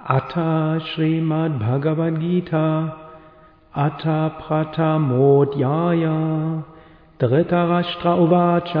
अथ श्रीमद्भगवद्गीता अथ प्रथमोऽध्याय धृतराष्ट्र उवाच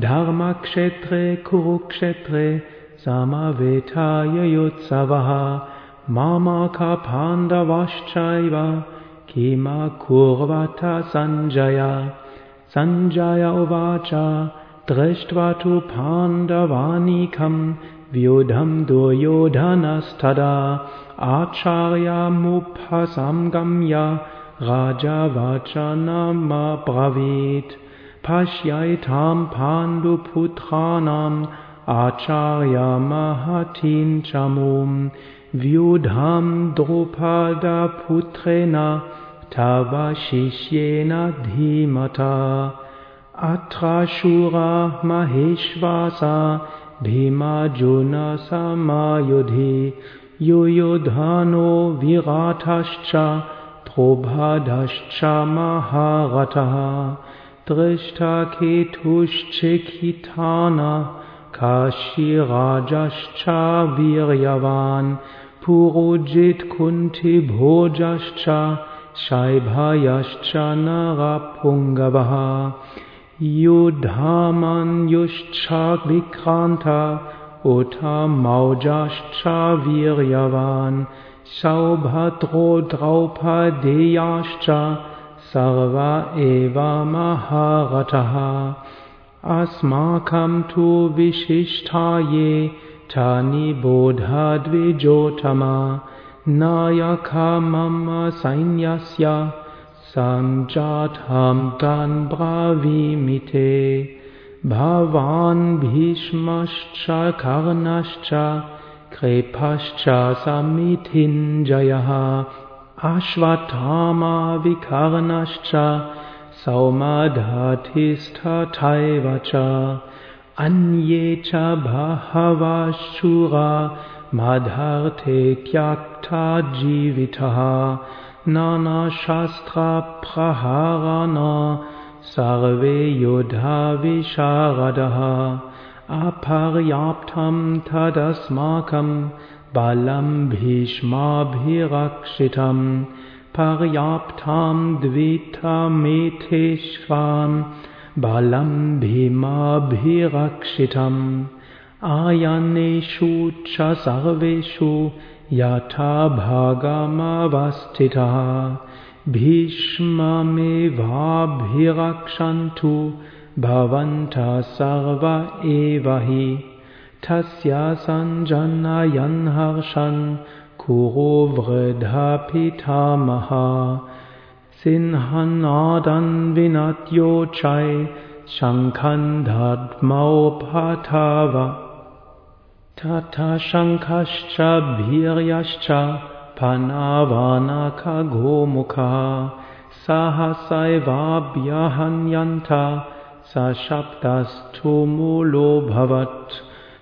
धर्मक्षेत्रे कुरुक्षेत्रे समवेतायुत्सवः मामाकपाण्डवश्चैव किमकुर्वत सञ्जय? सञ्जय उवाच दृष्ट्वा तु पाण्डवानीकम् व्यूढं दुर्योधनस्तदा आचार्यमुपसंगम्य राजवचनमब्रवीत्। पश्यैतां पाण्डुपुत्राणाम् आचार्यमहतीं चमूं व्यूढां द्रुपदपुत्रेण तव शिष्येन धीमता। अत्र शूरा महेश्वासा भीमार्जुनसमायुधि युयुधानो विराटश्च द्रुपदश्च महारथः। दृष्टकेतुश्चिखितान काशीराजश्च वीर्यवान् पुरोजित्कुण्ठिभोजश्च शैभयश्च नरपुङ्गवः युधामन्युश्च उत मौजाश्च वीर्यवान् द्रौपदेयाश्च सर्व एव महारथः। अस्माकं तु विशिष्टा ये तानि बोधद्विजोत्तमा नायका मम सैन्यस्य सञ्जातं तान् ब्रावीमिते। भवान् भीष्मश्च कर्णश्च कृपश्च समिथिञ्जयः अश्वत्थामाविकर्णश्च सौमधतिष्ठथैव च। अन्ये च बहवः शूरा मदर्थे क्यक्तजीवितः नानाशास्त्रप्रहारान् सर्वे युधाविशारदः अपर्याप्तं तदस्माकं बलं भीष्माभिरक्षितं। पर्याप्तां द्वितमेथेष्वां बलं भीमाभिरक्षितम् आयनेषु च सर्वेषु यथा भागमवस्थितः भीष्ममेवाभिरक्षन्तु भवन्तः सर्व एव हि। तस्य सञ्जनयन् हर्षन् कुरु वृद्धपितामह। सिंहनादन् विनद्योचै शङ्खन् दद्मौपथव तथा शङ्खश्च भीर्यश्च फनावानखगोमुखः सहसैवाभ्यहन्यन्त सशब्दस्थुमूलोऽभवत्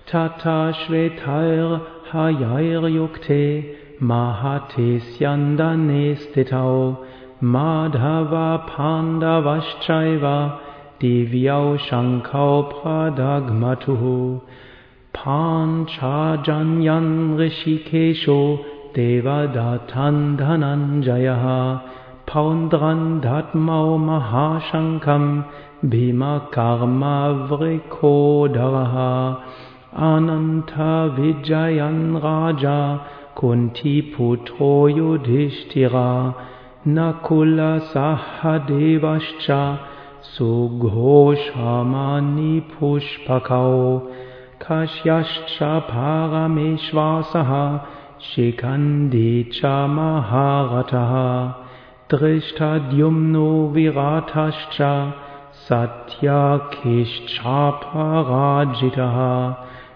तथा श्वेतैर्हयैर्युक्ते महति स्यन्दने स्थितौ। माधवपाण्डवश्चैव दिव्यौ शङ्खौ प्रदग्मतुः पाञ्चाजन्यन् ऋषिकेशो देवदत्तन् धनञ्जयः पौन्द्रन् दद्मौ महाशङ्खं भीमकर्मवृकोधरः अनन्तविजयन् राजा कुन्तीपुत्रो युधिष्ठिरा। नकुलसहदेवश्च सुघोषमानिपुष्पकौ कश्यश्च परमेश्वासः शिखण्डी च महारथः। दृष्टद्युम्नो विराटश्च सत्यकिश्चापराजितः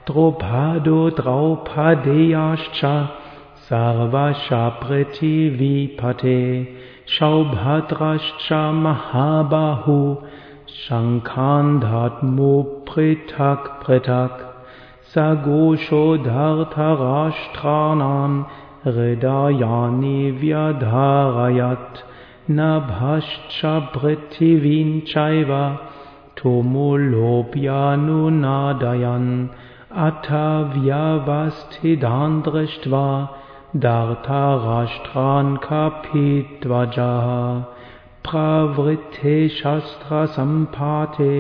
द्रुपदो द्रौपदेयाश्च पृथिवीपते सौभद्रश्च महाबाहु शङ्खान् दद्मो पृथक् पृथक् सघोषोधर्तराष्ट्राणां हृदयानि व्यधारयत्। नभश्च पृथिवीं चैव तुमुलोऽप्यनुनादयन् अथ व्यवस्थितान् दृष्ट्वा दार्ताराष्ट्रान् कपिध्वजः प्रवृत्ते शस्त्रसम्पाते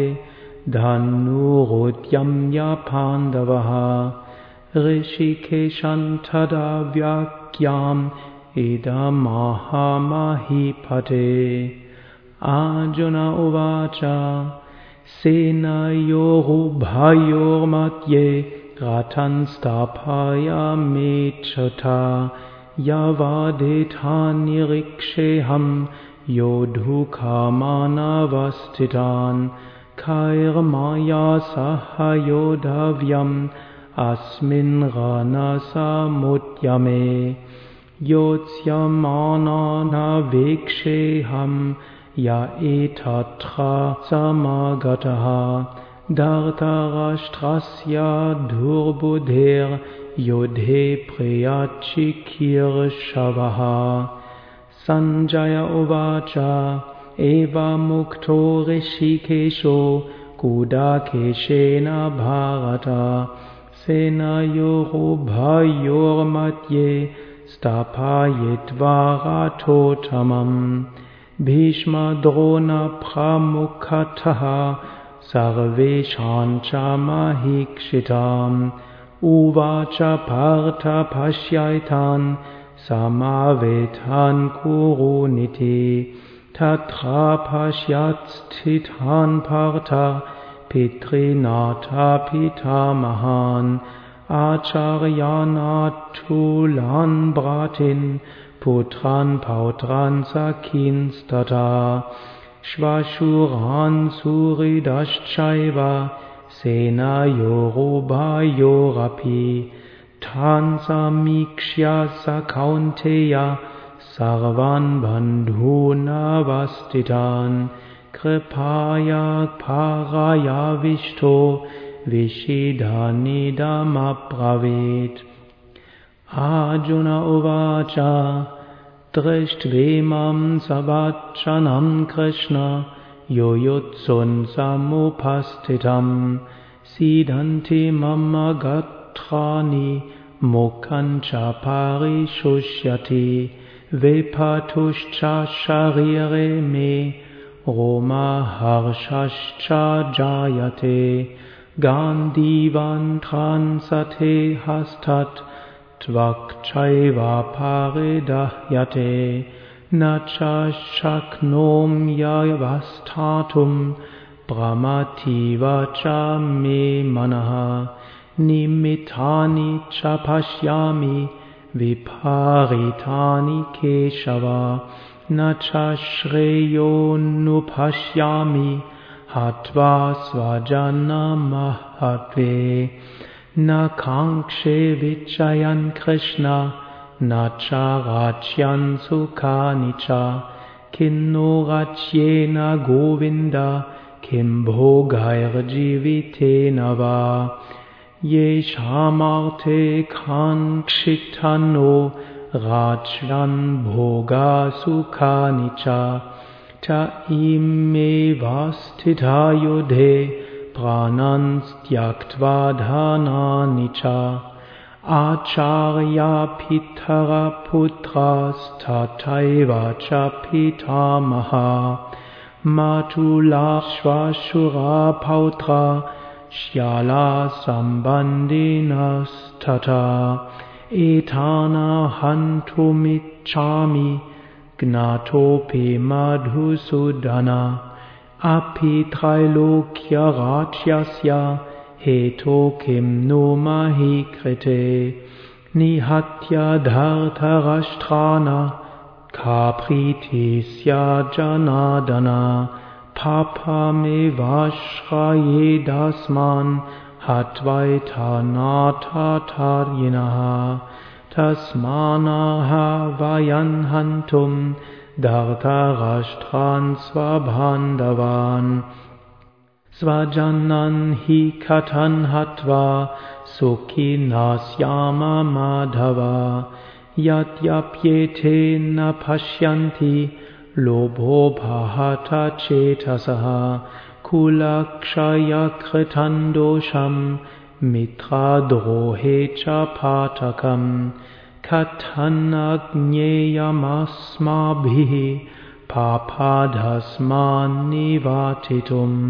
धनुरुद्यम्य पाण्डवः। ऋषिकेशन्तदा व्याख्याम् इदमहामहीपते अर्जुन उवाच सेनयोरुभयोर्मध्ये रथन् स्थापयामेच्छथा यवादिथा निरीक्षेऽहं योधुकामानवस्थितान् खैर्माया सह योधव्यम् अस्मिन् रणसमुद्यमे योत्स्यमानानवेक्षेऽहम् य एतत्र समागतः धर्तराष्ट्रस्य धुर्बुधेर्युधे प्रियाचिकीर्षवः सञ्जय उवाच एवमुक्तो ऋषिकेशो कुडाकेशेन भारत सेनयोरुभयोर्मध्ये स्थापयित्वा राथोत्तमम् भीष्मद्रोणप्रमुखतः सर्वेषां च महीक्षिताम् उवाच पार्थ पश्यैतान् समावेतान् कुरुनिति तत्र पश्यत्स्थितान् पार्थ पितृनाथपितामहान् आचार्यानाथूलान् भ्रातॄन् पुत्रान् पौत्रान् सखींस्तथा श्वशुरान् सुहृदश्चैव सेनयोरुभयोरपि तान् समीक्ष्य स कौन्तेय सर्वान् बन्धूनवस्थितान् कृपाया पारायाविष्टो विषिधानिदमब्रवीत् अर्जुन उवाच दृष्ट्वेमं सवक्षणं कृष्ण यो योत्सुन्समुपस्थितं सीदन्ति मम गत्राणि मुखं च परिशुष्यति शरीरे मे रोमहर्षश्च जायते गान्धीवन्थ्रांसते हस्तत् त्वक्चैव परिदह्यते न च शक्नोम्यवस्थातुं प्रमथीव च मे मनः निमित्तानि च पश्यामि विपरीतानि केशव न च श्रेयोऽनुपश्यामि हत्वा स्वजनमहत्वे। न काङ्क्षे विचयन् कृष्ण न च राज्यन् सुखानि च। किन्नो राज्येन गोविन्द किं भोगैर्जीवितेन वा येषामार्थे काङ्क्षितनो राज्यन् भोगासुखानि च। च इमेव स्थिता युधे प्राणान् त्यक्त्वा धनानि च। आचार्यापितरपुत्रास्तथैव च pitamaha Shyala Sambandhinas Tata Etana Hantumichami Gnatope Madhusudana Api Trailokya Rajyasya Heto Kim No Krite Nihatya Dhartarashtrana Kapritisya Janadana पापमेवाश्रयेदस्मान् हत्वैथानाथार्यिणः तस्मानः वयन् हन्तुं धर्तराष्ट्रान् स्वबान्धवान्। स्वजनान् हि कथन् हत्वा सुखिनः स्याम माधव। यद्यप्येते न पश्यन्ति लोभोपहत चेतसः कुलक्षयकृतं दोषं मित्राद्रोहे च पाठकम् कथन्नज्ञेयमस्माभिः पापाधस्मान्निवाचितुम्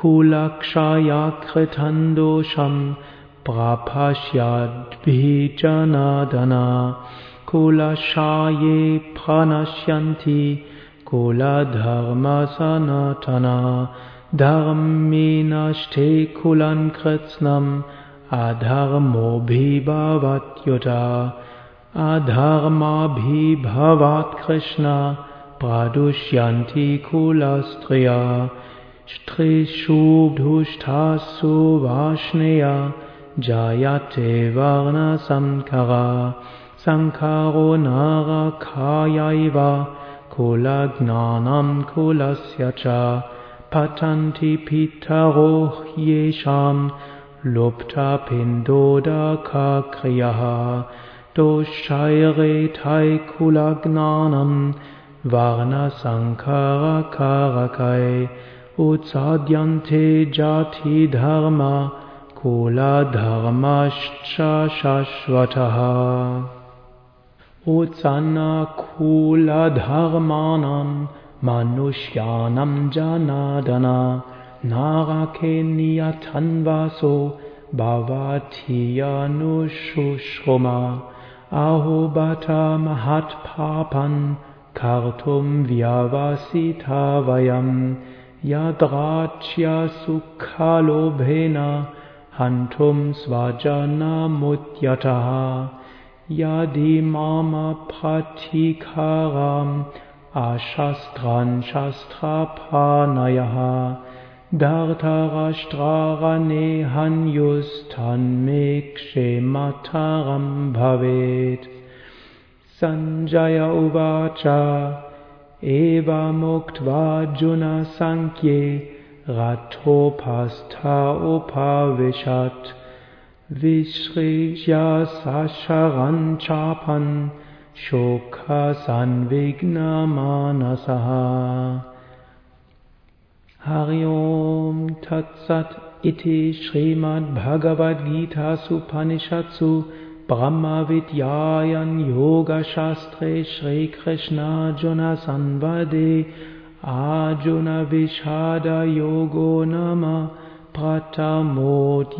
कुलक्षया कृतं दोषं प्रापश्यद्भिजनदना कुलशाये प्रणश्यन्ति कुलधर्मसनातना। धर्मे नष्टे कुलं कृत्स्नम्। अधर्मोऽभिभवत्युत। अधर्माभिभवात् कृष्ण। प्रदुष्यन्ति कुलस्त्रिया। स्त्रीषु धुष्टासु वाष्णेया। जायते Sankaro Nara Narakayaiva Kulagnanam Kulasyacha Patanti pitaro Yesham Lupta pindoda kakriyaha Doshaire Tai Kulagnanam Varna Sankara Karakai Utsadyante Jati Dharma Kula Dharmascha Shashvataha Otsanakuladharmanam Manushyanam Janadana Narakenyatanvaso Bhavatiyanushushoma Ahobata Mahatpapan Kartum Vyavasitavayam Yadrachya Sukhalobhena Hantum svajana mutyataha Yadimama Pratikaram Ashastran shastra panayaha Shastrapanayaha Dhartarashtrarane Hanyustan Mekshemataram Bhavet. Sanjaya Uvacha Eva Muktva Juna Sankhye Ratopastha Upavishat Vishrija Sasharan Chapan Shokha Sanvigna Manasaha Hariom Tatsat Iti Srimad Bhagavad Gita Supanishatsu Brahma Vidyayan Yoga Shastre Shri Krishna Juna Sanvade Arjuna Vishada Yogo Nama प्रथमोऽध्यायः